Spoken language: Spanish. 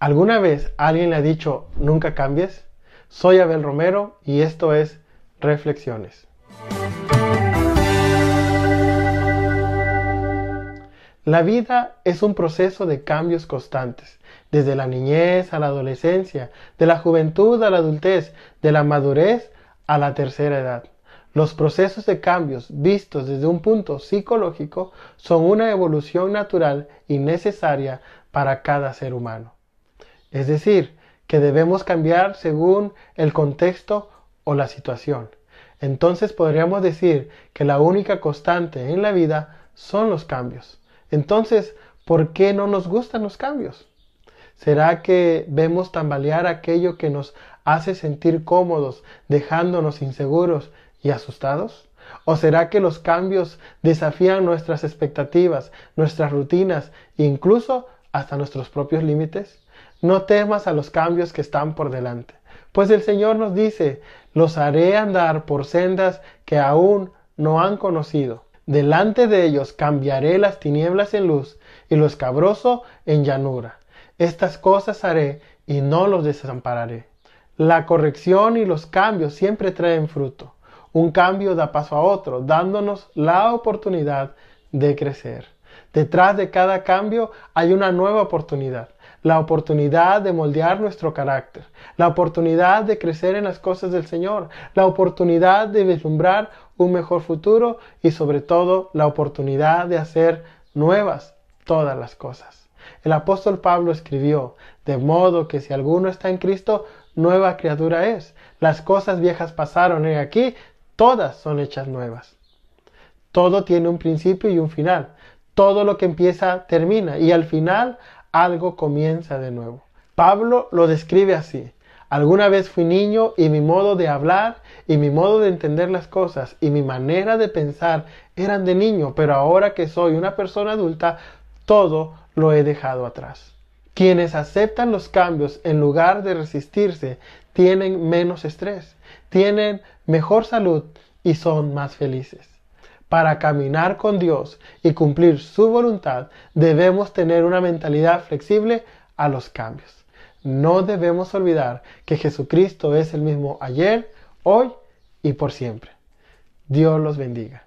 ¿Alguna vez alguien le ha dicho nunca cambies? Soy Abel Romero y esto es Reflexiones. La vida es un proceso de cambios constantes, desde la niñez a la adolescencia, de la juventud a la adultez, de la madurez a la tercera edad. Los procesos de cambios vistos desde un punto psicológico son una evolución natural y necesaria para cada ser humano. Es decir, que debemos cambiar según el contexto o la situación. Entonces podríamos decir que la única constante en la vida son los cambios. Entonces, ¿por qué no nos gustan los cambios? ¿Será que vemos tambalear aquello que nos hace sentir cómodos, dejándonos inseguros y asustados? ¿O será que los cambios desafían nuestras expectativas, nuestras rutinas e incluso hasta nuestros propios límites? No temas a los cambios que están por delante, pues el Señor nos dice, los haré andar por sendas que aún no han conocido. Delante de ellos cambiaré las tinieblas en luz y lo escabroso en llanura. Estas cosas haré y no los desampararé. La corrección y los cambios siempre traen fruto. Un cambio da paso a otro, dándonos la oportunidad de crecer. Detrás de cada cambio hay una nueva oportunidad la oportunidad de moldear nuestro carácter, la oportunidad de crecer en las cosas del Señor, la oportunidad de vislumbrar un mejor futuro y sobre todo la oportunidad de hacer nuevas todas las cosas. El apóstol Pablo escribió, de modo que si alguno está en Cristo, nueva criatura es. Las cosas viejas pasaron y aquí todas son hechas nuevas. Todo tiene un principio y un final. Todo lo que empieza termina y al final algo comienza de nuevo. Pablo lo describe así. Alguna vez fui niño y mi modo de hablar y mi modo de entender las cosas y mi manera de pensar eran de niño, pero ahora que soy una persona adulta, todo lo he dejado atrás. Quienes aceptan los cambios en lugar de resistirse tienen menos estrés, tienen mejor salud y son más felices. Para caminar con Dios y cumplir su voluntad, debemos tener una mentalidad flexible a los cambios. No debemos olvidar que Jesucristo es el mismo ayer, hoy y por siempre. Dios los bendiga.